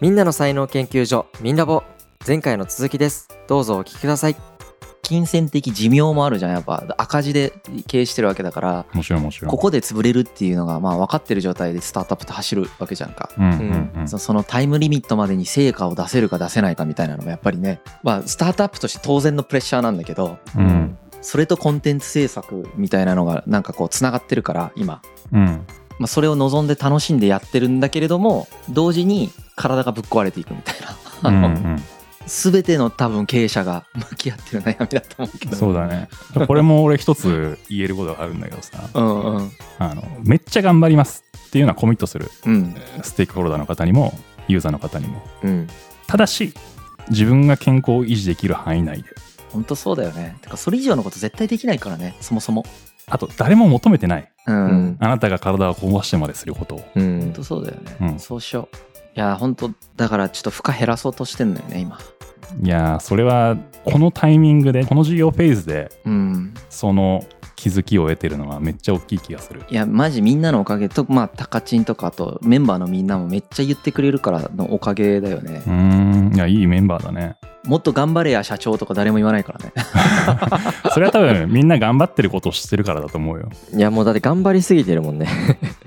みんなの才能研究所みんなぼ。前回の続きです。どうぞお聞きください。金銭的寿命もあるじゃん。やっぱ赤字で経営してるわけだから。もちろんもちろん。ここで潰れるっていうのがまあ分かってる状態でスタートアップって走るわけじゃんか、うんうんうん。そそのタイムリミットまでに成果を出せるか出せないかみたいなのもやっぱりね。まあスタートアップとして当然のプレッシャーなんだけどうん。それとコンテンツ制作みたいなのがなんかこうつながってるから今。うんまあ、それを望んで楽しんでやってるんだけれども同時に体がぶっ壊れていくみたいな、うんうん全ての多分経営者が向き合ってる悩みだと思うけど。そうだね。これも俺一つ言えることがあるんだけどさ。うんうん。あのめっちゃ頑張りますっていうのはコミットする。うん。ステークホルダーの方にもユーザーの方にも。うん。ただし自分が健康を維持できる範囲内で。本当そうだよね。てかそれ以上のこと絶対できないからね。そもそも。あと誰も求めてないうん、うんあなたが体を壊してまですることを。うん。本当そうだよね、うん。そうしよう。いや本当だからちょっと負荷減らそうとしてんのよね今。いやーそれはこのタイミングでこの事業フェーズでうん。その気づきを得てるのはめっちゃ大きい気がする。いやマジみんなのおかげとまあタカチンとかあとメンバーのみんなもめっちゃ言ってくれるからのおかげだよね。う、ーん。いやいいメンバーだねもっと頑張れや社長とか誰も言わないからね。それは多分みんな頑張ってることを知ってるからだと思うよ。いやもうだって頑張りすぎてるもんね。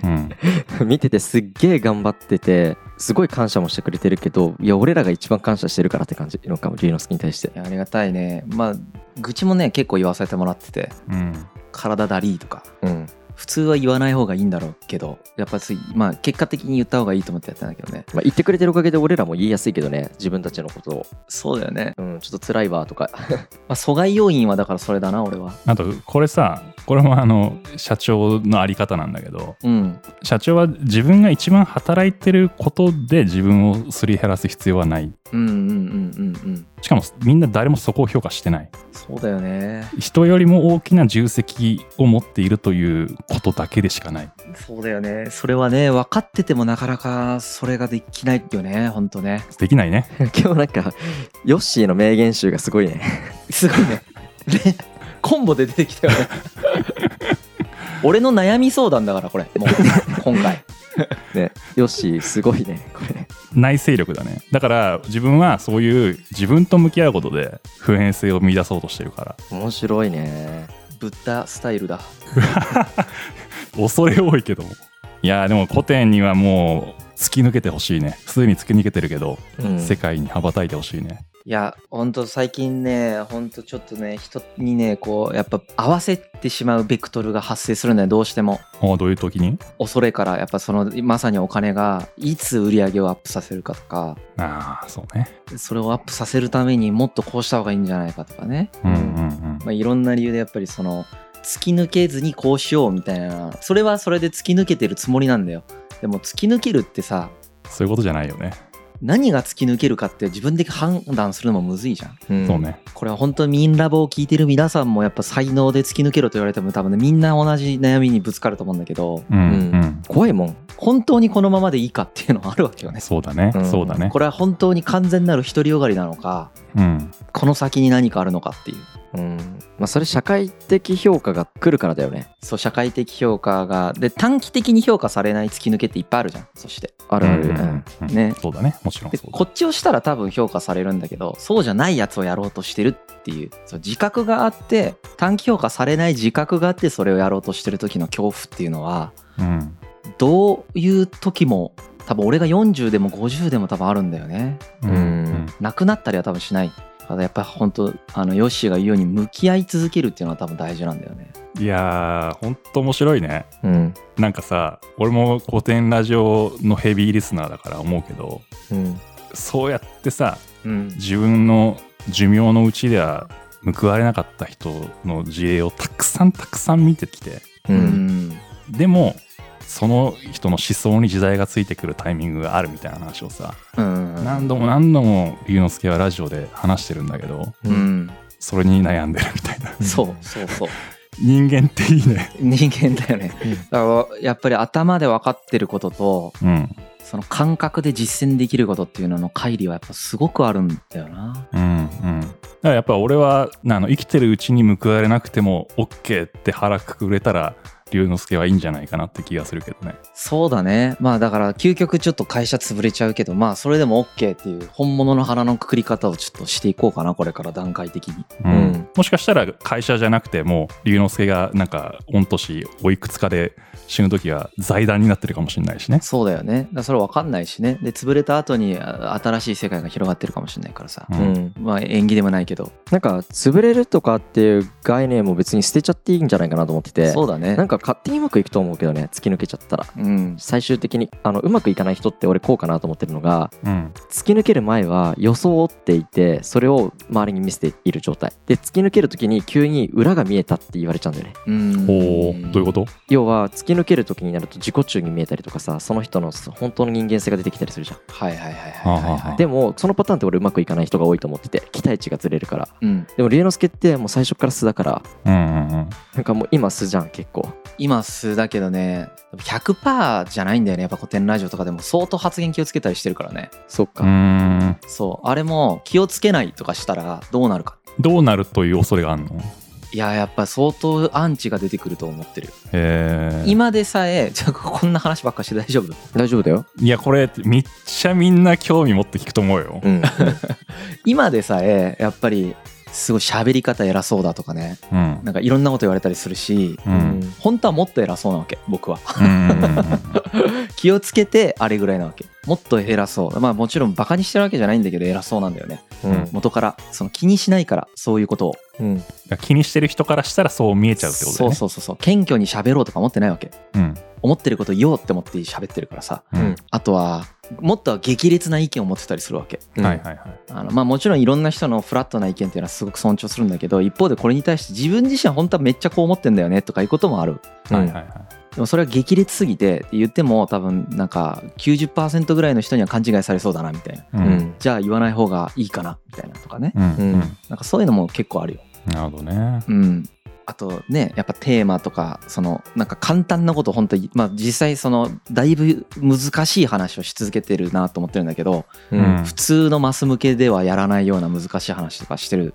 うん。見ててすっげえ頑張っててすごい感謝もしてくれてるけどいや俺らが一番感謝してるからって感じのかも龍之介に対して。ありがたいね。まあ愚痴もね結構言わせてもらってて。うん。体だりーとか。うん普通は言わない方がいいんだろうけどやっぱついまあ結果的に言った方がいいと思ってやったんだけどね。まあ、言ってくれてるおかげで俺らも言いやすいけどね自分たちのことを。そうだよね、うんちょっと辛いわとか。まあ、阻害要因はだからそれだな俺は。あとこれさこれもあの社長のあり方なんだけどうん。社長は自分が一番働いてることで自分をすり減らす必要はない。うんうんうんうんうん。しかもみんな誰もそこを評価してない。そうだよね。人よりも大きな重責を持っているということだけでしかない。そうだよね。それはね分かっててもなかなかそれができないよね。ほんとね。できないね。今日なんかヨッシーの名言集がすごいね。すごいね。でコンボで出てきたよね。俺の悩み相談だからこれ。もう今回。ね。ヨッシーすごいねこれ。内省力だね。だから自分はそういう自分と向き合うことで普遍性を見出そうとしてるから。面白いねブッダスタイルだ。恐れ多いけども。いやーでも古典にはもう突き抜けてほしいね。すでに突き抜けてるけど、うん。世界に羽ばたいてほしいねいやほんと最近ねほんとちょっとね人にねこうやっぱ合わせてしまうベクトルが発生するんだよどうしても。おどういう時に？恐れからやっぱそのまさにお金がいつ売り上げをアップさせるかとか。ああそうね。それをアップさせるためにもっとこうした方がいいんじゃないかとかね。うんうんうん。まあ、いろんな理由でやっぱりその突き抜けずにこうしようみたいな。それはそれで突き抜けてるつもりなんだよ。でも突き抜けるってさそういうことじゃないよね、何が突き抜けるかって自分で判断するのもむずいじゃん。うん。そうね。これは本当にミンラボを聞いてる皆さんもやっぱ才能で突き抜けろと言われても多分ねみんな同じ悩みにぶつかると思うんだけど。うんう、うん。怖いもん。本当にこのままでいいかっていうのはあるわけよね。そうだね、うん。そうだね。これは本当に完全なる独りよがりなのかうん。この先に何かあるのかっていううん。まあそれ社会的評価が来るからだよね。そう社会的評価がで短期的に評価されない突き抜けっていっぱいあるじゃんそして。あるある、ううんんうん。ね。そうだね。もちろんこっちをしたら多分評価されるんだけどそうじゃないやつをやろうとしてるっていう。そう自覚があって短期評価されない自覚があってそれをやろうとしてる時の恐怖っていうのはうん。どういう時も多分俺が40でも50でも多分あるんだよね。うん。うん。なくなったりは多分しないただやっぱり本当あのヨッシーが言うように向き合い続けるっていうのは多分大事なんだよね。いやーほんと面白いね。うん。なんかさ俺も古典ラジオのヘビーリスナーだから思うけどうん。そうやってさうん。自分の寿命のうちでは報われなかった人の事例をたくさんたくさん見てきてううんん。でもその人の思想に時代がついてくるタイミングがあるみたいな話をさ、うん。何度も何度も龍之介はラジオで話してるんだけどううん。んそれに悩んでるみたいな。そう そうそう。人間っていいね。人間だよね。だからやっぱり頭で分かってることとうん。その感覚で実践できることっていうのの乖離はやっぱすごくあるんだよな。うんうん。だからやっぱ俺はあの生きてるうちに報われなくても OK って腹くくれたら龍之介はいいんじゃないかなって気がするけどね。そうだね。まあだから究極ちょっと会社潰れちゃうけどまあそれでも OK っていう本物の腹のくくり方をちょっとしていこうかなこれから段階的に。うん。うん。もしかしたら会社じゃなくてもう龍之介がなんか御年おいくつかで死ぬ時は財団になってるかもしれないしね。そうだよね。だからそれ分かんないしね。で潰れた後にあ新しい世界が広がってるかもしれないからさ、ううんん。まあ縁起でもないけど。なんか潰れるとかっていう概念も別に捨てちゃっていいんじゃないかなと思ってて。そうだね。なんか勝手にうまくいくと思うけどね突き抜けちゃったら。うん。最終的にあのうまくいかない人って俺こうかなと思ってるのがうん。突き抜ける前は装っていてそれを周りに見せている状態。で突き抜ける時に急に裏が見えたって言われちゃうんだよね。うん。ほう。どういうこと？要は突き抜ける時になると自己中に見えたりとかさその人の本当の人間性が出てきたりするじゃん。はいはいはいはいはい、でもそのパターンって俺うまくいかない人が多いと思ってて期待値がずれるから。うん、でも龍之介ってもう最初から素だからうんうんうん。なんかもう今素じゃん結構今素だけどね100%じゃないんだよねやっぱ古典ラジオとかでも相当発言気をつけたりしてるからね。そっか、うそう。あれも気をつけないとかしたらどうなるか。どうなるという恐れがあるの？いややっぱ相当アンチが出てくると思ってる。よへえ今でさえじゃあこんな話ばっかして大丈夫？大丈夫だよ。いやこれめっちゃみんな興味持って聞くと思うよ。うん。今でさえやっぱりすごい喋り方偉そうだとかね。うん。なんかいろんなこと言われたりするしううん。ん本当はもっと偉そうなわけ僕は。気をつけてあれぐらいなわけ。もっと偉そう。まあもちろんバカにしてるわけじゃないんだけど偉そうなんだよね。うん。元からその気にしないからそういうことを。うん。気にしてる人からしたらそう見えちゃうってことだそうよね。そうそうそう謙虚に喋ろうとか思ってないわけ。うん。思ってること言おうって思って喋ってるからさ。うんうん。あとはもっと激烈な意見を持ってたりするわけ。うん。はいはいはい。あのまあもちろんいろんな人のフラットな意見っていうのはすごく尊重するんだけど一方でこれに対して自分自身は本当はめっちゃこう思ってんだよねとかいうこともある。うんはいはいはい。でもそれは激烈すぎて言っても多分なんか90%ぐらいの人には勘違いされそうだなみたいな。ううんん。じゃあ言わない方がいいかなみたいなとかね。うん。うん。なんかそういうのも結構あるよ。なるほどね。うんあとねやっぱテーマとかそのなんか簡単なこと本当にまあ実際そのだいぶ難しい話をし続けてるなと思ってるんだけどうん。普通のマス向けではやらないような難しい話とかしてる。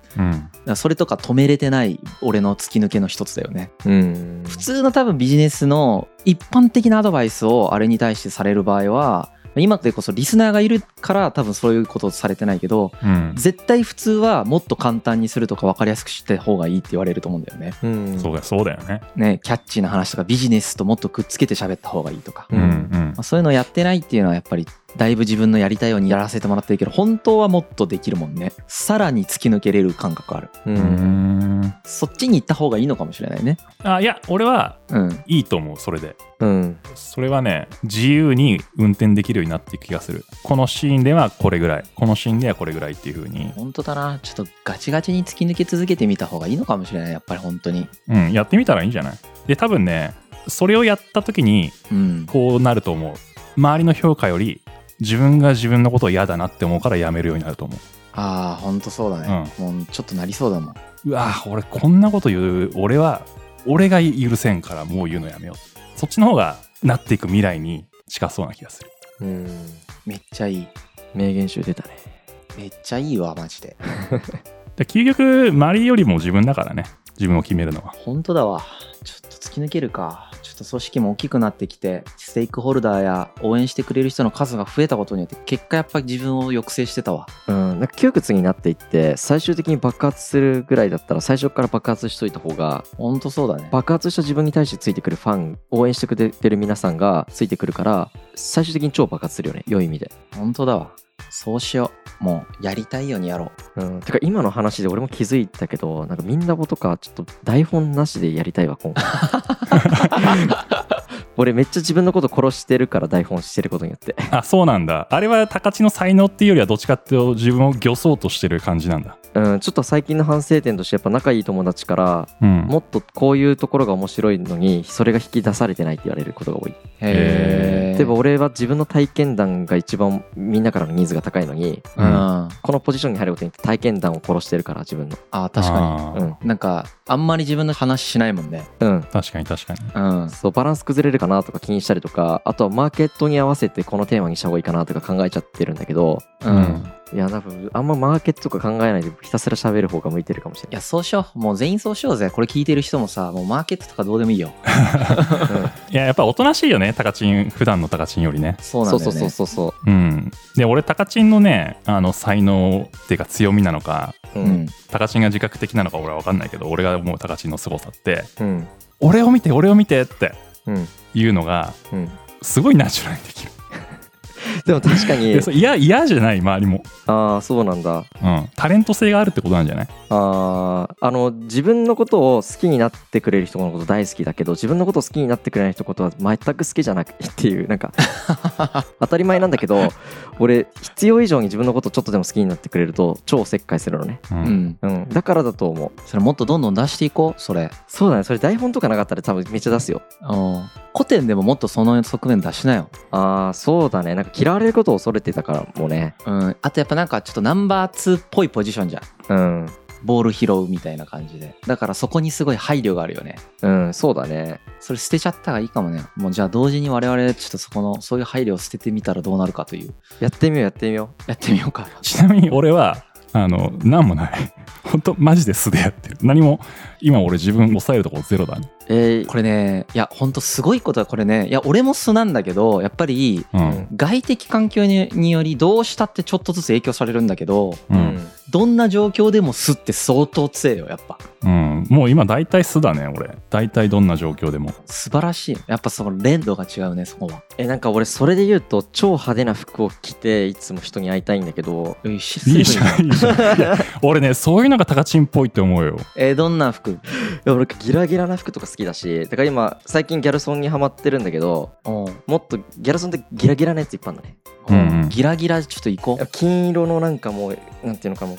うん。それとか止めれてない俺の突き抜けの一つだよね。うん。普通の多分ビジネスの一般的なアドバイスをあれに対してされる場合は今でこそリスナーがいるから多分そういうことされてないけどうん。絶対普通はもっと簡単にするとか分かりやすくした方がいいって言われると思うんだよね。うん。そうだそうだよね。ねキャッチーな話とかビジネスともっとくっつけて喋った方がいいとか、ううんんうん。まあ、そういうのをやってないっていうのはやっぱりだいぶ自分のやりたいようにやらせてもらってるけど本当はもっとできるもんね。さらに突き抜けれる感覚ある。ううん。んそっちに行った方がいいのかもしれないね。あいや俺はうん。いいと思うそれで。うん。それはね自由に運転できるようになっていく気がする。このシーンではこれぐらい。このシーンではこれぐらいっていう風に。本当だな。ちょっとガチガチに突き抜け続けてみた方がいいのかもしれない。やっぱり本当に。うん。やってみたらいいんじゃない？で多分ねそれをやった時にうん。こうなると思う。周りの評価より自分が自分のことを嫌だなって思うからやめるようになると思ああ本当そうだね、もうちょっとなりそうだもん。ううわ俺こんなこと言う俺は俺が許せんからもう言うのやめよう。そっちの方がなっていく未来に近そうな気がする。うんめっちゃいい名言集出たね。めっちゃいいわマジで。で究極周りよりも自分だからね。自分を決めるのは。本当だわ。ちょっと突き抜けるかっと組織も大きくなってきてステークホルダーや応援してくれる人の数が増えたことによって結果やっぱり自分を抑制してたわ。うん。なんか窮屈になっていって最終的に爆発するぐらいだったら最初から爆発しといた方が本当そうだね。爆発した自分に対してついてくるファン応援してくれてる皆さんがついてくるから最終的に超爆発するよね。良い意味で。本当だわそうしよう。もうやりたいようにやろう。うん、てか今の話で俺も気づいたけどなんかみんなとかちょっと台本なしでやりたいわ今回。俺めっちゃ自分のこと殺してるから台本してることによって。あそうなんだ。あれは高知の才能っていうよりはどっちかっていうと自分を漁そうとしてる感じなんだ。うんちょっと最近の反省点としてやっぱ仲いい友達からうん。もっとこういうところが面白いのにそれが引き出されてないって言われることが多い。へ例えば俺は自分の体験談が一番みんなからのニーズが高いのにううん。このポジションに入ることによって体験談を殺してるから自分の。あ確かあーうん。になんかあんまり自分の話しないもんね。うん。確かに確かに。うん。そうバランス崩れるかなとか気にしたりとかあとはマーケットに合わせてこのテーマにした方がいいかなとか考えちゃってるんだけどうん。いや多分あんまマーケットとか考えないでひたすら喋る方が向いてるかもしれい。やそうしよう。もう全員そうしよう。ぜこれ聞いてる人もさもうマーケットとかどうでもいいよ。ない、いややっぱおとなしいよねタカチン普段のタカチンよりね。そうなんだよね。そうそうそうそうん。で俺タカチンのねあの才能っていうか強みなのかうううん。んタカチンが自覚的なのか俺は分かんないけど俺が思うタカチンの凄さってうん。俺を見て俺を見てってうん。いうのがうん。すごいナチュラルにできる でも確かに。嫌嫌じゃない周りも、ああそうなんだ。うん、タレント性があるってことなんじゃない？あーあの自分のことを好きになってくれる人のこと大好きだけど自分のことを好きになってくれない人のことは全く好きじゃなくてっていうなんか 当たり前なんだけど俺必要以上に自分のことをちょっとでも好きになってくれると超おせっかいするのね、ううん。んうん、だからだと思う。それもっとどんどん出していこうそれ。そうだね。それ台本とかなかったら多分めっちゃ出すよ。うん。古典でももっとその側面出しなよ。ああそうだね。なんか嫌われることを恐れてたからもうね。うん。あとやっぱなんかちょっとナンバー2っぽいポジションじゃん。うん。ボール拾うみたいな感じで。だからそこにすごい配慮があるよね。うんそうだね。それ捨てちゃった方がいいかもね。もうじゃあ同時に我々ちょっとそこのそういう配慮を捨ててみたらどうなるかという。やってみようやってみよやってみようか。ちなみに俺はあの何もない。本当マジで素でやってる。何も今俺自分抑えるところゼロだ。ねうえーこれねいやほんとすごいことはこれねいや俺も素なんだけどやっぱりうん、うん外的環境にによりどうしたってちょっとずつ影響されるんだけどうんどんな状況でも素って相当強いよやっぱ。うん、もう今大体素だね俺。大体どんな状況でも。素晴らしいやっぱその連度が違うねそこは。えなんか俺それで言うと超派手な服を着ていつも人に会いたいんだけど。いいいいじゃんいいじゃん。俺ねそういうのがタカチンっぽいって思うよ。えーどんな服？いや俺ギラギラな服とか好きだし。だから今最近ギャルソンにハマってるんだけどうん。もっとギャルソンってギラギラなやついっぱいあるのね。うんうんギラギラちょっと行こう。金色のなんかもうなんていうのかも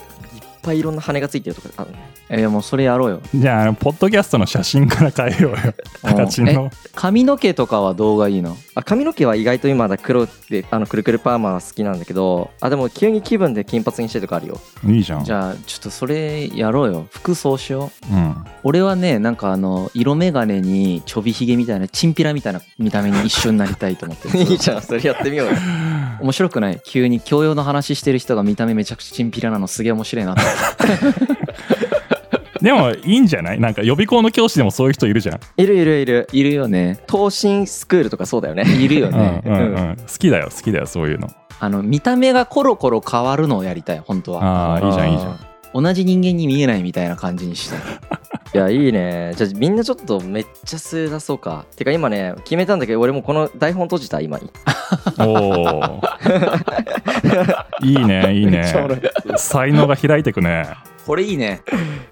ぱいいろんな羽がついてるとかあるの？ねえーもうそれやろうよ。じゃああのポッドキャストの写真から変えようよ。タカチンの髪の毛とかは動画いいの？あ髪の毛は意外と今だ黒であのくるくるパーマは好きなんだけどあでも急に気分で金髪にしてるとかあるよ。いいじゃん。じゃあちょっとそれやろうよ。服装しよう。うん。俺はねなんかあの色眼鏡にちょびひげみたいなチンピラみたいな見た目に一緒になりたいと思ってる。いいじゃんそれやってみようよ。面白くない？急に教養の話してる人が見た目めちゃくちゃチンピラなのすげえ面白いなって でもいいんじゃない？なんか予備校の教師でもそういう人いるじゃん、いるいるいる。いるよね。東進スクールとかそうだよね。いるようんね、うん。うん、好きだよ好きだよそういうの。あの見た目がコロコロ変わるのをやりたい本当はああいいじゃんいいじゃんん同じ人間に見えないみたいな感じにしたいいやいいね。じゃあみんなちょっとめっちゃ素出そうか。てか今ね決めたんだけど俺もこの台本閉じた今。おおいいねいいね。い才能が開いてくね。これいいね。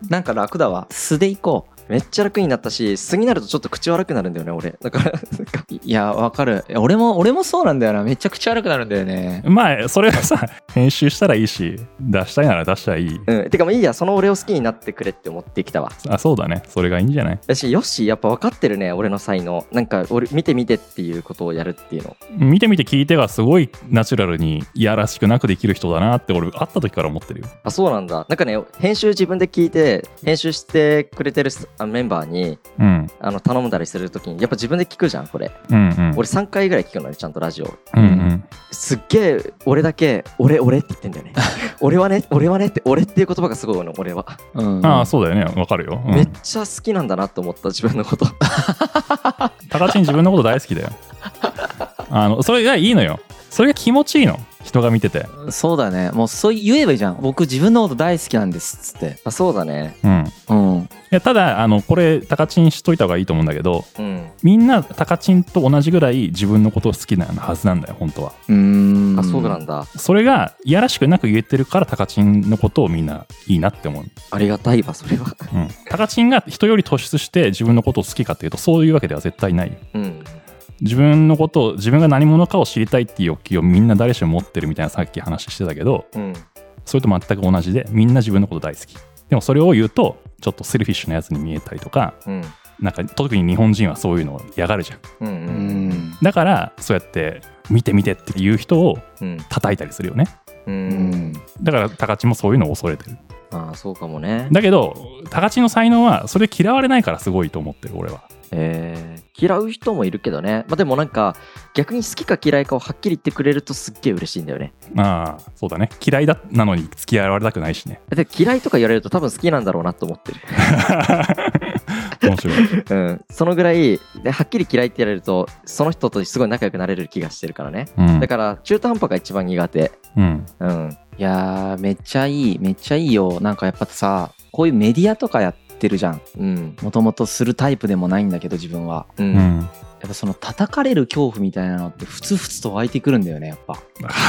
なんか楽だわ。素でいこめっちゃ楽になったし素になるとちょっと口悪くなるんだよね俺。だからなんかういやわかる。俺も俺もそうなんだよな。めっちゃ口悪くなるんだよね。まあそれはさ編集したらいいし出したいなら出したらいい。うん。てかまあいいやその俺を好きになってくれって思ってきたわ。あそうだね。それがいいんじゃない？だしよしやっぱ分かってるね俺の才能。なんか俺見て見てっていうことをやるっていうの。見てみて聞いてがすごいナチュラルにいやらしくなくできる人だなって俺会った時から思ってるよ。あそうなんだ。なんかね編集自分で聞いて編集してくれてるあメンバーにうん。あの頼んだりするときにやっぱ自分で聞くじゃんこれ。うんうん。俺3回ぐらい聞くのねちゃんとラジオ。うんうん。すっげえ俺だけ俺俺って言ってんだよね。俺はね俺はねって俺っていう言葉がすごいの俺は、うん。ああそうだよね。わかるよ、うん。めっちゃ好きなんだなって思った自分のこと。タカチン自分のこと大好きだよ。あのそれがいいのよ。それが気持ちいいの。人が見てて。そうだね。もうそう言えばいいじゃん。僕自分のこと大好きなんですっつって。あそうだね。うん。うん。いやただあのこれタカチンしといた方がいいと思うんだけどうん。みんなタカチンと同じぐらい自分のことを好きなはずなんだよ本当は。うーん。あそうなんだ。それがいやらしくなく言えてるからタカチンのことをみんないいなって思う、ありがたいわそれは。うん、タカチンが人より突出して自分のことを好きかっていうとそういうわけでは絶対ないよ。うん。自分のことを自分が何者かを知りたいっていう欲求をみんな誰しも持ってるみたいなさっき話してたけどうん。それと全く同じでみんな自分のこと大好きでもそれを言うとちょっとセルフィッシュなやつに見えたりとかうん。なんか特に日本人はそういうのを嫌がるじゃん。うんううん。んだからそうやって見て見てっていう人をうん。叩いたりするよね。ううん。んだから高知もそういうのを恐れてる。ああそうかもね。だけど高知の才能はそれ嫌われないからすごいと思ってる俺はえー嫌う人もいるけどね。まあでもなんか逆に好きか嫌いかをはっきり言ってくれるとすっげえ嬉しいんだよね。ああそうだね。嫌いだなのに付き合われたくないしね。で嫌いとか言われると多分好きなんだろうなと思ってる。面白い。うん。そのぐらいではっきり嫌いって言われるとその人とすごい仲良くなれる気がしてるからね。うん。だから中途半端が一番苦手。うん。うん。いやーめっちゃいいめっちゃいいよ。なんかやっぱさこういうメディアとかやってるじゃん。うん。もともとするタイプでもないんだけど自分は。ううん。んやっぱその叩かれる恐怖みたいなのってふつふつと湧いてくるんだよねやっぱ。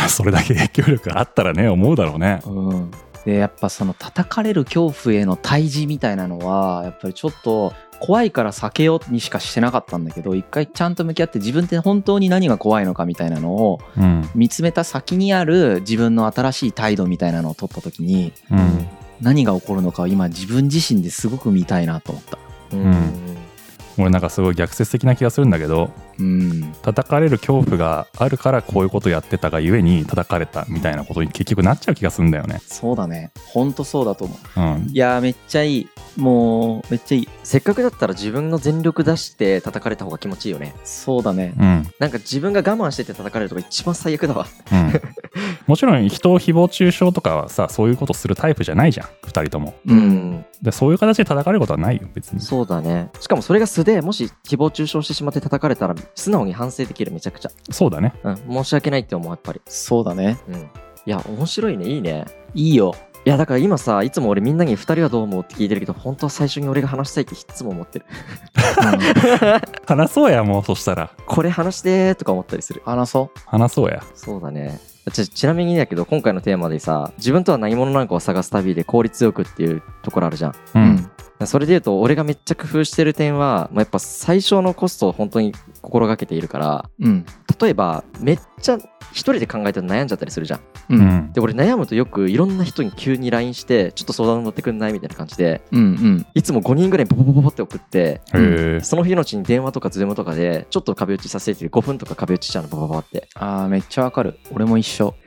それだけ影響力あったらね思うだろうね。うん。でやっぱその叩かれる恐怖への対峙みたいなのはやっぱりちょっと怖いから避けようにしかしてなかったんだけど一回ちゃんと向き合って自分って本当に何が怖いのかみたいなのをうん。見つめた先にある自分の新しい態度みたいなのを取った時にうん何が起こるのかを今自分自身ですごく見たいなと思った。うんうん俺なんかすごい逆説的な気がするんだけどうん、叩かれる恐怖があるからこういうことやってたがゆえに叩かれたみたいなことに結局なっちゃう気がするんだよねそうだね。ほんとそうだと思う。うんいやーめっちゃいい。もうめっちゃいい。せっかくだったら自分の全力出して叩かれた方が気持ちいいよねそうだね。うんなんか自分が我慢してて叩かれるとか一番最悪だわうん もちろん人を誹謗中傷とかはさそういうことするタイプじゃないじゃん。2人とも。うん。でそういう形で叩かれることはないよ別に。そうだね。しかもそれが素でもし誹謗中傷してしまって叩かれたら素直に反省できるめちゃくちゃ。そうだね。うん。申し訳ないって思うやっぱり。そうだね。うんいや面白いねいいね。いいよ。いやだから今さいつも俺みんなに2人はどう思うって聞いてるけど本当は最初に俺が話したいっていつも思ってる。話そうやもうそしたら。これ話してーとか思ったりする。話そ話そうや。そうだねちちなみにだけど今回のテーマでさ自分とは何者なのかを探す旅で効率よくっていうところあるじゃんうう。ん。それで言うと俺がめっちゃ工夫してる点は、まあ、やっぱ最小のコストを本当に心がけているからうん。例えばめっちゃ一人で考えて悩んじゃったりするじゃんう。うんんで俺悩むとよくいろんな人に急に LINE してちょっと相談乗ってくんないみたいな感じでうん。うん。いつも5人ぐらいボボボボボって送ってその日のうちに電話とかズームとかでちょっと壁打ちさせて5分とか壁打ちしちゃうのボボボボってあーめっちゃわかる。俺も一緒。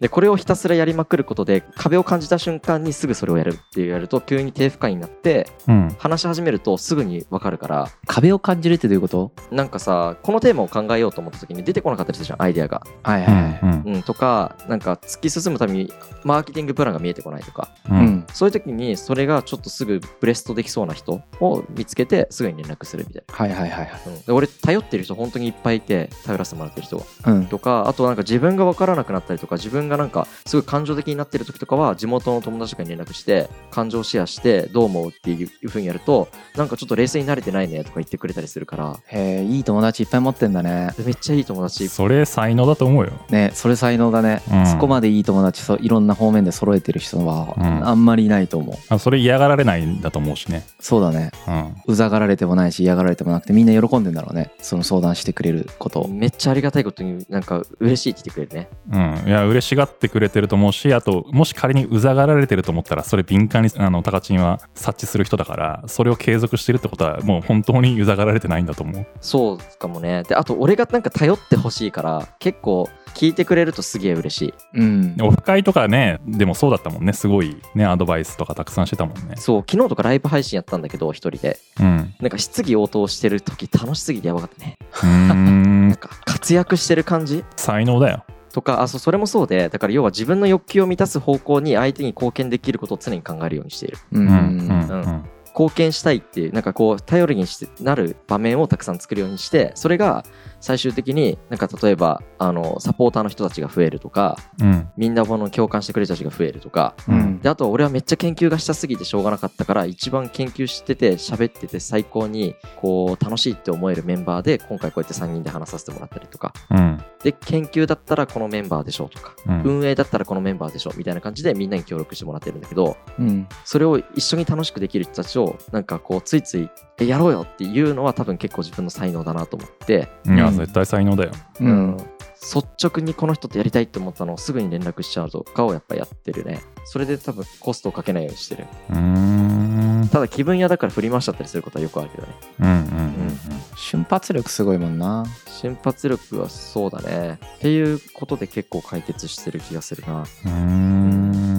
でこれをひたすらやりまくることで壁を感じた瞬間にすぐそれをやるっていうやると急に低負荷になってうん話し始めるとすぐに分かるから壁を感じるってどういうこと？なんかさこのテーマを考えようと思った時に出てこなかったりするじゃんアイデアが、はいはいはい。うん。うん、とかなんか突き進むためにマーケティングプランが見えてこないとか。ううん。ん。そういう時にそれがちょっとすぐブレストできそうな人を見つけてすぐに連絡するみたいはいはいはいはい。な、うん、で俺頼ってる人本当にいっぱいいて頼らせてもらってる人うん。とかあとなんか自分が分からなくなったりとか自分がなんかすごい感情的になってる時とかは地元の友達とかに連絡して感情シェアしてどう思うっていう風にやるとなんかちょっと冷静になれてないねとか言ってくれたりするから。へえ、いい友達いっぱい持ってんだね。めっちゃいい友達それ才能だと思うよね、それ才能だね。うんそこまでいい友達そういろんな方面で揃えてる人はうんあんまりいないと思う。あそれ嫌がられないんだと思うしねそうだね。うんうざがられてもないし嫌がられてもなくてみんな喜んでんだろうね。その相談してくれることを。めっちゃありがたいことになんか嬉しいって言ってくれるねうん、いや嬉しがってくれてると思うしあともし仮にうざがられてると思ったらそれ敏感にあのタカチンは察知する人だからそれを継続してるってことはもう本当にうざがられてないんだと思うそうかもね。であと俺がなんか頼ってほしいから結構聞いてくれるとすげえ嬉しい。うん。オフ会とかねでもそうだったもんね。すごいねアドバイスとかたくさんしてたもんね。そう昨日とかライブ配信やったんだけど一人で。うん。なんか質疑応答してる時楽しすぎてやばかったね。うーん。なんか活躍してる感じ？才能だよ。とかあそうそれもそうでだから要は自分の欲求を満たす方向に相手に貢献できることを常に考えるようにしている。う。うんんうん。うん貢献したいっていうなんかこう頼りになる場面をたくさん作るようにしてそれが最終的になんか例えばあのサポーターの人たちが増えるとかうん。みんなもの共感してくれる人たちが増えるとかううん。ん。であとは俺はめっちゃ研究がしたすぎてしょうがなかったから一番研究してて喋ってて最高にこう楽しいって思えるメンバーで今回こうやって3人で話させてもらったりとか。うん。で研究だったらこのメンバーでしょうとかうん。運営だったらこのメンバーでしょみたいな感じでみんなに協力してもらってるんだけどうん。それを一緒に楽しくできる人たちをなんかこうついついえやろうよっていうのは多分結構自分の才能だなと思って、絶対才能だよ。うん。率直にこの人とやりたいって思ったのをすぐに連絡しちゃうとかをやっぱやってるね。それで多分コストをかけないようにしてる。うーんただ気分屋だから振り回しちゃったりすることはよくあるけどね。うんうんうん瞬発力すごいもんな。瞬発力はそうだね。っていうことで結構解決してる気がするな。うんう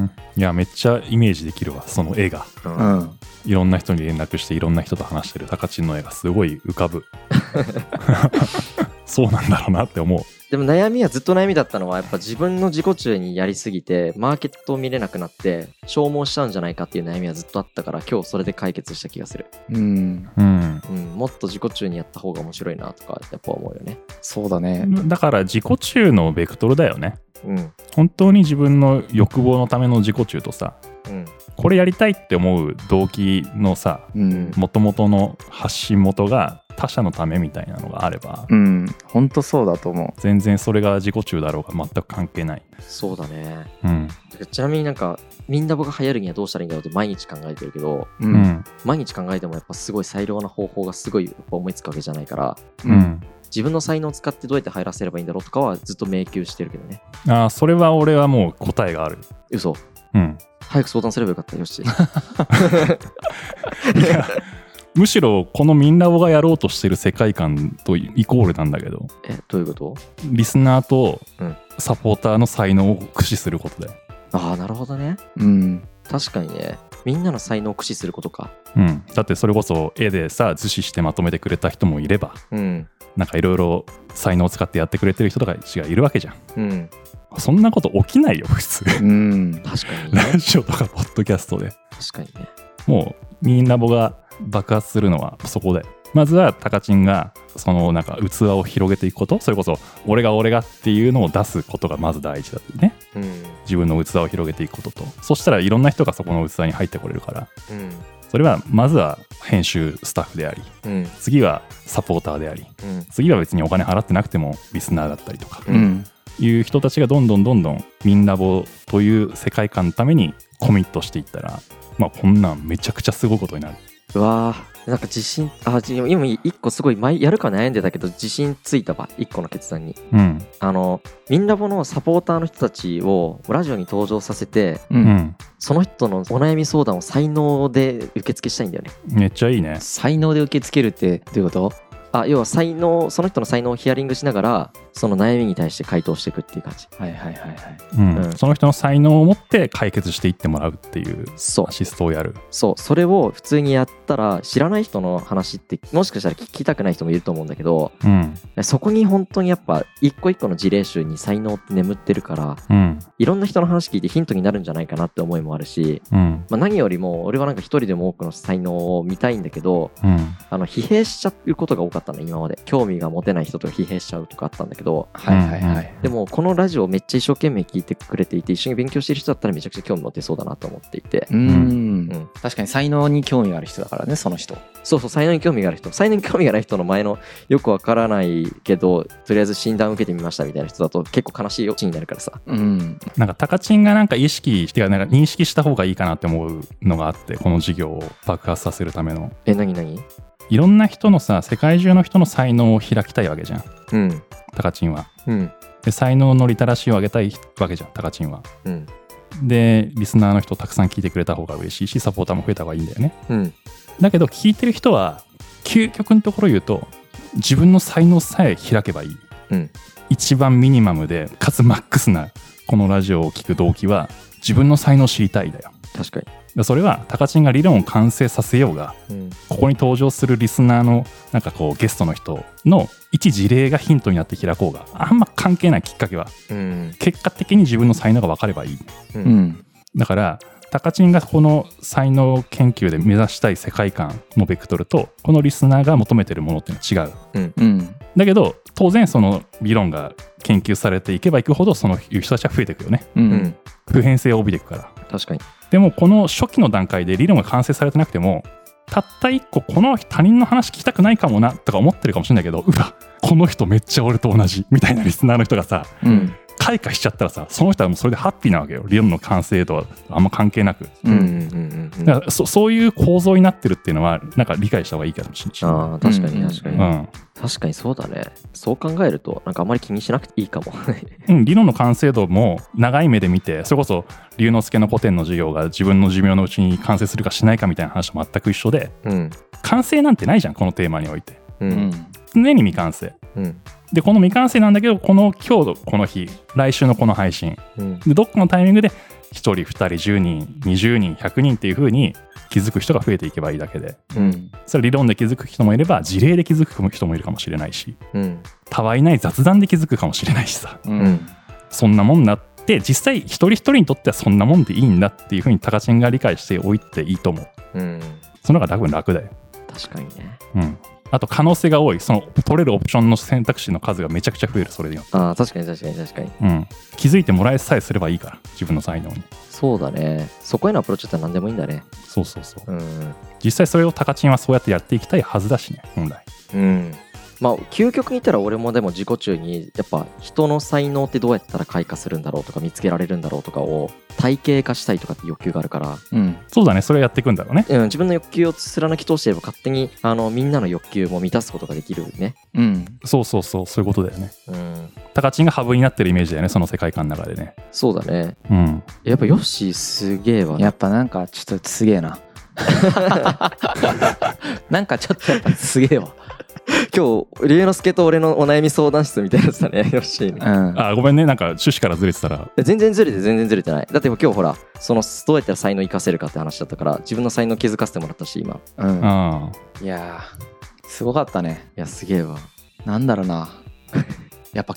ん。いやめっちゃイメージできるわその絵が。ううんん。いろんな人に連絡していろんな人と話してるタカチンの絵がすごい浮かぶ。そうなんだろうなって思うでも悩みはずっと悩みだったのはやっぱ自分の自己中にやりすぎてマーケットを見れなくなって消耗しちゃうんじゃないかっていう悩みはずっとあったから今日それで解決した気がする、うん。うん。うん、もっと自己中にやった方が面白いなとかやっぱ思うよね。そうだね。だから自己中のベクトルだよね。うん。本当に自分の欲望のための自己中とさうん。これやりたいって思う動機のさうん。もともとの発信元が他者のためみたいなのがあればうん。本当そうだと思全然それが自己中だろうが全く関係ない。そうだね。うん。ちなみになんかみんな僕が流行るにはどうしたらいいんだろうって毎日考えてるけどううん。ん毎日考えてもやっぱすごい最良な方法がすごい思いつくわけじゃないからうん、自分の才能を使ってどうやって入らせればいいんだろうとかはずっと迷宮してるけどね。ああそれは俺はもう答えがある。嘘。うん早く相談すればよかったよし。いやむしろこのミンラボがやろうとしてる世界観とイコールなんだけどえどういうこと？リスナーとうん。サポーターの才能を駆使することだよ、ああなるほどね。うん。確かにね。みんなの才能を駆使することか。うん、だってそれこそ絵でさ図示してまとめてくれた人もいれば。うんなんかいろいろ才能を使ってやってくれてる人とかがいるわけじゃん。うん。そんなこと起きないよ普通。うん。確かにねラジオとかポッドキャストで。確かにね。もうミンラボが爆発するのはそこで。まずはタカチンがそのなんか器を広げていくこと。それこそ俺が俺がっていうのを出すことがまず大事だってね。うん。自分の器を広げていくことと。そしたらいろんな人がそこの器に入ってこれるから。うんそれはまずは編集スタッフでありうん。次はサポーターでありうん。次は別にお金払ってなくてもリスナーだったりとかうん。いう人たちがどんどんどんどんミンラボという世界観のためにコミットしていったらまあこんなんめちゃくちゃすごいことになる。うわーなんか自信あじ今一個すごい前やるか悩んでたけど自信ついたわ一個の決断に。うん。あのミンラボのサポーターの人たちをラジオに登場させてううん。んその人のお悩み相談を才能で受付したいんだよね。めっちゃいいね。才能で受け付けるってどういうこと？あ要は才能その人の才能をヒアリングしながらその悩みに対して回答していくっていう感じ。はいはいはいはい。うん。うんその人の才能を持って解決していってもらうっていうそう。アシストをやる。そう。それを普通にやったら知らない人の話ってもしかしたら聞きたくない人もいると思うんだけどうん。そこに本当にやっぱ一個一個の事例集に才能って眠ってるからうん。いろんな人の話聞いてヒントになるんじゃないかなって思いもあるし、うん。まあ、何よりも俺はなんか一人でも多くの才能を見たいんだけどうん。あの疲弊しちゃうことが多かったの今まで。興味が持てない人とか疲弊しちゃうとかあったんだけど。はいはいはい。でもこのラジオめっちゃ一生懸命聞いてくれていて一緒に勉強している人だったらめちゃくちゃ興味持てそうだなと思っていて。うん。うん。確かに才能に興味がある人だからねその人。そうそう才能に興味がある人才能に興味がない人の前のよくわからないけどとりあえず診断受けてみましたみたいな人だと結構悲しいオチになるからさ。うん。なんかタカチンがなんか意識してなんか認識した方がいいかなって思うのがあってこの事業を爆発させるための。え何何？いろんな人のさ世界中の人の才能を開きたいわけじゃん。うん。タカチンは。うん。で才能のリテラシーを上げたいわけじゃん。タカチンはうん。でリスナーの人たくさん聞いてくれた方が嬉しいしサポーターも増えた方がいいんだよね。うん。だけど聞いてる人は究極のところ言うと自分の才能さえ開けばいい、うん。一番ミニマムでかつマックスなこのラジオを聞く動機は自分の才能を知りたいだよ。確かでそれはタカチンが理論を完成させようがにうん。ここに登場するリスナーのなんかこうゲストの人の一事例がヒントになって開こうがあんま関係ないきっかけはうん。結果的に自分の才能が分かればいい。ううん。んだからタカチンがこの才能研究で目指したい世界観のベクトルとこのリスナーが求めてるものっていうのは違う。うん。だけど当然その理論が研究されていけばいくほどそのいう人たちは増えていくよね。ううんん。普遍性を帯びていくから確かに。でもこの初期の段階で理論が完成されてなくてもたった一個この他人の話聞きたくないかもなとか思ってるかもしれないけどうわこの人めっちゃ俺と同じみたいなリスナーの人がさうん開花しちゃったらさその人はもうそれでハッピーなわけよ。理論の完成度はあんま関係なく。ううんうんんうんうん。だからそそういう構造になってるっていうのはなんか理解した方がいいかもしれない。ああ確かに確かに、うん。確かにそうだね。そう考えるとなんかあんまり気にしなくていいかも。うん、理論の完成度も長い目で見てそれこそ龍之介の古典の授業が自分の寿命のうちに完成するかしないかみたいな話と全く一緒でうん。完成なんてないじゃんこのテーマにおいて。ううんん。常に未完成。うんでこの未完成なんだけどこの今日この日来週のこの配信。うん。でどっかのタイミングで1人2人10人20人100人っていう風に気づく人が増えていけばいいだけで。うん。それ理論で気づく人もいれば事例で気づく人もいるかもしれないし。うん。たわいない雑談で気づくかもしれないしさ。ううん。んそんなもんなって実際一人一人にとってはそんなもんでいいんだっていう風にタカチンが理解しておいていいと思う。うん。その方が多分楽だよ。確かにね。うんあと可能性が多い。その取れるオプションの選択肢の数がめちゃくちゃ増える。それによってああ確かに確かに確かに。うん。気づいてもらえさえすればいいから。自分の才能に。そうだね。そこへのアプローチだったら何でもいいんだね。そうそうそう。うん。実際それをタカチンはそうやってやっていきたいはずだしね本来うんまあ究極に言ったら俺もでも自己中にやっぱ人の才能ってどうやったら開花するんだろうとか見つけられるんだろうとかを体系化したいとかって欲求があるから、うんそうだね。それをやっていくんだろうね。うん、自分の欲求を貫き通していれば勝手にあのみんなの欲求も満たすことができるね。うん。そうそうそうそういうことだよね。うん。タカチンがハブになってるイメージだよねその世界観の中でね。そうだね。うん。やっぱヨッシーすげえわ。やっぱなんかちょっとすげえな。なんかちょっとやっぱすげえわ今日龍之介と俺のお悩み相談室みたいなやつだね。ヨッシーねうん。あごめんね。なんか趣旨からずれてたら。全然ずれて全然ずれてない。だって今日ほらそのどうやったら才能生かせるかって話だったから自分の才能気づかせてもらったし今。うん。あいやーすごかったね。いやすげえわ。なんだろうな。やっぱ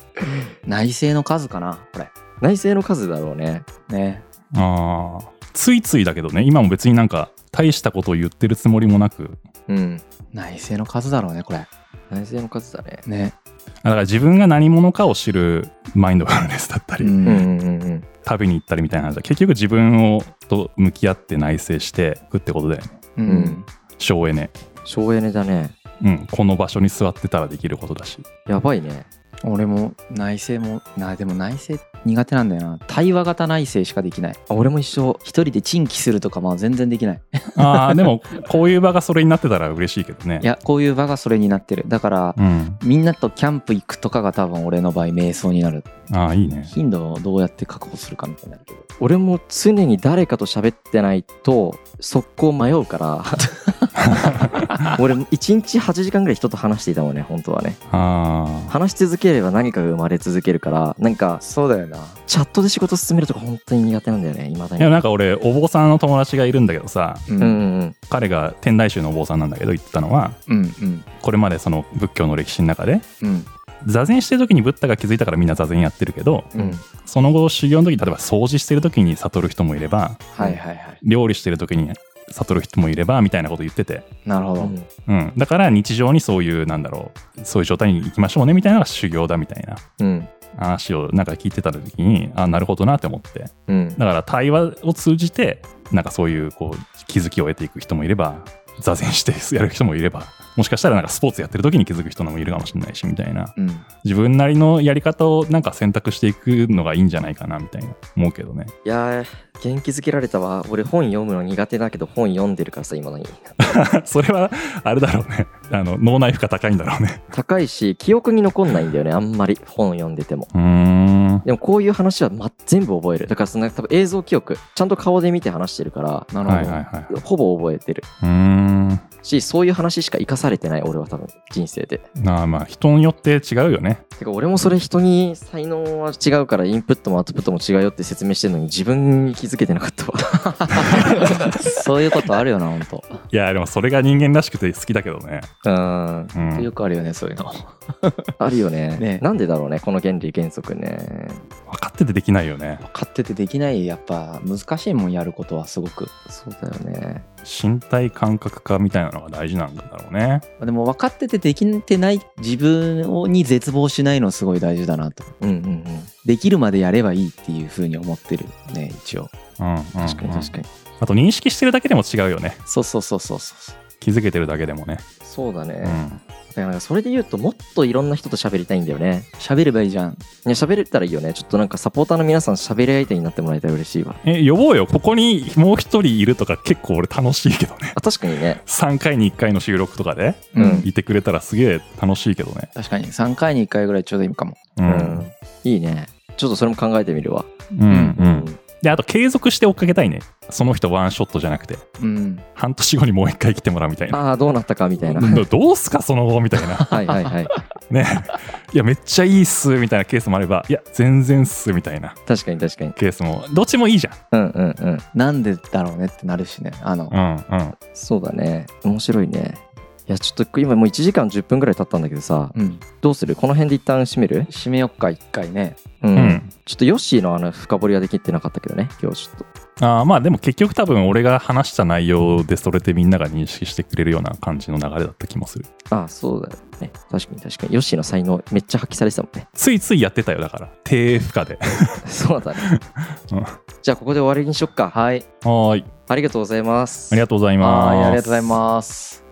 内政の数かなこれ。内政の数だろうね。ね。あー。ついついだけどね。今も別になんか大したことを言ってるつもりもなく。うん。内政の数だろうねこれ内政の数だね。ね。だから自分が何者かを知るマインドフルネスだったり、うん。うんうん旅に行ったりみたいな話は結局自分をと向き合って内省していくってことだよね。うん。うん省エネ。省エネだね。うん。この場所に座ってたらできることだし。やばいね。俺も内政もなでも内政苦手なんだよな。対話型内政しかできない。あ俺も一緒。一人で陳記するとかまあ全然できない。ああ でもこういう場がそれになってたら嬉しいけどね。いやこういう場がそれになってる。だからうん。みんなとキャンプ行くとかが多分俺の場合瞑想になる。ああいいね。頻度をどうやって確保するかみたいになるけど。俺も常に誰かと喋ってないと速攻迷うから 俺1日8時間ぐらい人と話していたもんね本当はね。話し続ければ何かが生まれ続けるからなんかそうだよな。チャットで仕事進めるとか本当に苦手なんだよねいまだに。いやなんか俺お坊さんの友達がいるんだけどさううんんうん。彼が天台宗のお坊さんなんだけど言ってたのはうんうん。これまでその仏教の歴史の中でうん。座禅してる時にブッダが気づいたからみんな座禅やってるけどうんうん。その後修行の時に例えば掃除してる時に悟る人もいればはいはいはい。料理してる時に悟る人もいればみたいなこと言ってて、なるほど、うん。うん、だから日常にそういうなんだろうそういう状態に行きましょうねみたいなのが修行だみたいなうん。話をなんか聞いてた時にあなるほどなって思って。うん。だから対話を通じてなんかそういうこう気づきを得ていく人もいれば座禅してやる人もいればもしかしたらなんかスポーツやってる時に気づく人もいるかもしれないしみたいな。うん。自分なりのやり方をなんか選択していくのがいいんじゃないかなみたいな思うけどね。いやー元気づけられたわ。俺本読むの苦手だけど本読んでるからさ今のに。それはあれだろうね。あの脳内負荷高いんだろうね。高いし記憶に残んないんだよねあんまり本読んでても。うーん。でもこういう話は、ま、全部覚える。だからその多分映像記憶ちゃんと顔で見て話してるからなるほど、はいはいはい。ほぼ覚えてる。うーん。しそういう話しか生かされてない俺は多分人生で。まあまあ人によって違うよね。てか俺もそれ人に才能は違うからインプットもアウトプットも違うよって説明してるのに自分に気づけてなかったわ。そういうことあるよな本当いやでもそれが人間らしくて好きだけどね、うん。うん、よくあるよねそういうの。あるよね。ね。なんでだろうねこの原理原則ね。分かっててできないよね。分かっててできないやっぱ難しいもんやることはすごく。そうだよね身体感覚化みたいなのが大事なんだろうね。でも分かっててできてない自分に絶望しないのすごい大事だなと。うんうんうん。できるまでやればいいっていうふうに思ってるね一応。うんうんうん。確かに確かに。あと認識してるだけでも違うよね。そうそうそうそうそう。気づけてるだけでもね、そうだね、うん、だからそれで言うともっといろんな人と喋りたいんだよね。喋ればいいじゃん。いや喋れたらいいよね。ちょっとなんかサポーターの皆さん喋り相手になってもらえたら嬉しいわ。え呼ぼうよ。ここにもう一人いるとか結構俺楽しいけどね。あ確かにね。3回に1回の収録とかでうん。いてくれたらすげえ楽しいけどね。確かに。3回に1回ぐらいちょうどいいかも。ううん。ん、いいね。ちょっとそれも考えてみるわ。うん。うんであと継続して追っかけたいね。その人ワンショットじゃなくて。うん。半年後にもう一回来てもらうみたいな。ああどうなったかみたいな。どどうすかその後みたいな。はいはいはい。ね。いやめっちゃいいっすみたいなケースもあればいや全然っすみたいな。確かに確かに。ケースも。どっちもいいじゃん。うんうんうん。なんでだろうねってなるしねあの。うんうん。そうだね。面白いねいやちょっと今もう1時間10分ぐらい経ったんだけどさうん。どうする？この辺で一旦閉める？締めよっか1回ね。うん、うん。ちょっとヨッシーのあの深掘りはできてなかったけどね今日ちょっと。あーまあでも結局多分俺が話した内容でそれでみんなが認識してくれるような感じの流れだった気もする。ああそうだよね。確かに確かに。ヨッシーの才能めっちゃ発揮されてたもんね。ついついやってたよだから。低負荷で。そうだね。うん。じゃあここで終わりにしよっか。はい。はーい。ありがとうございます。ありがとうございます。はいありがとうございます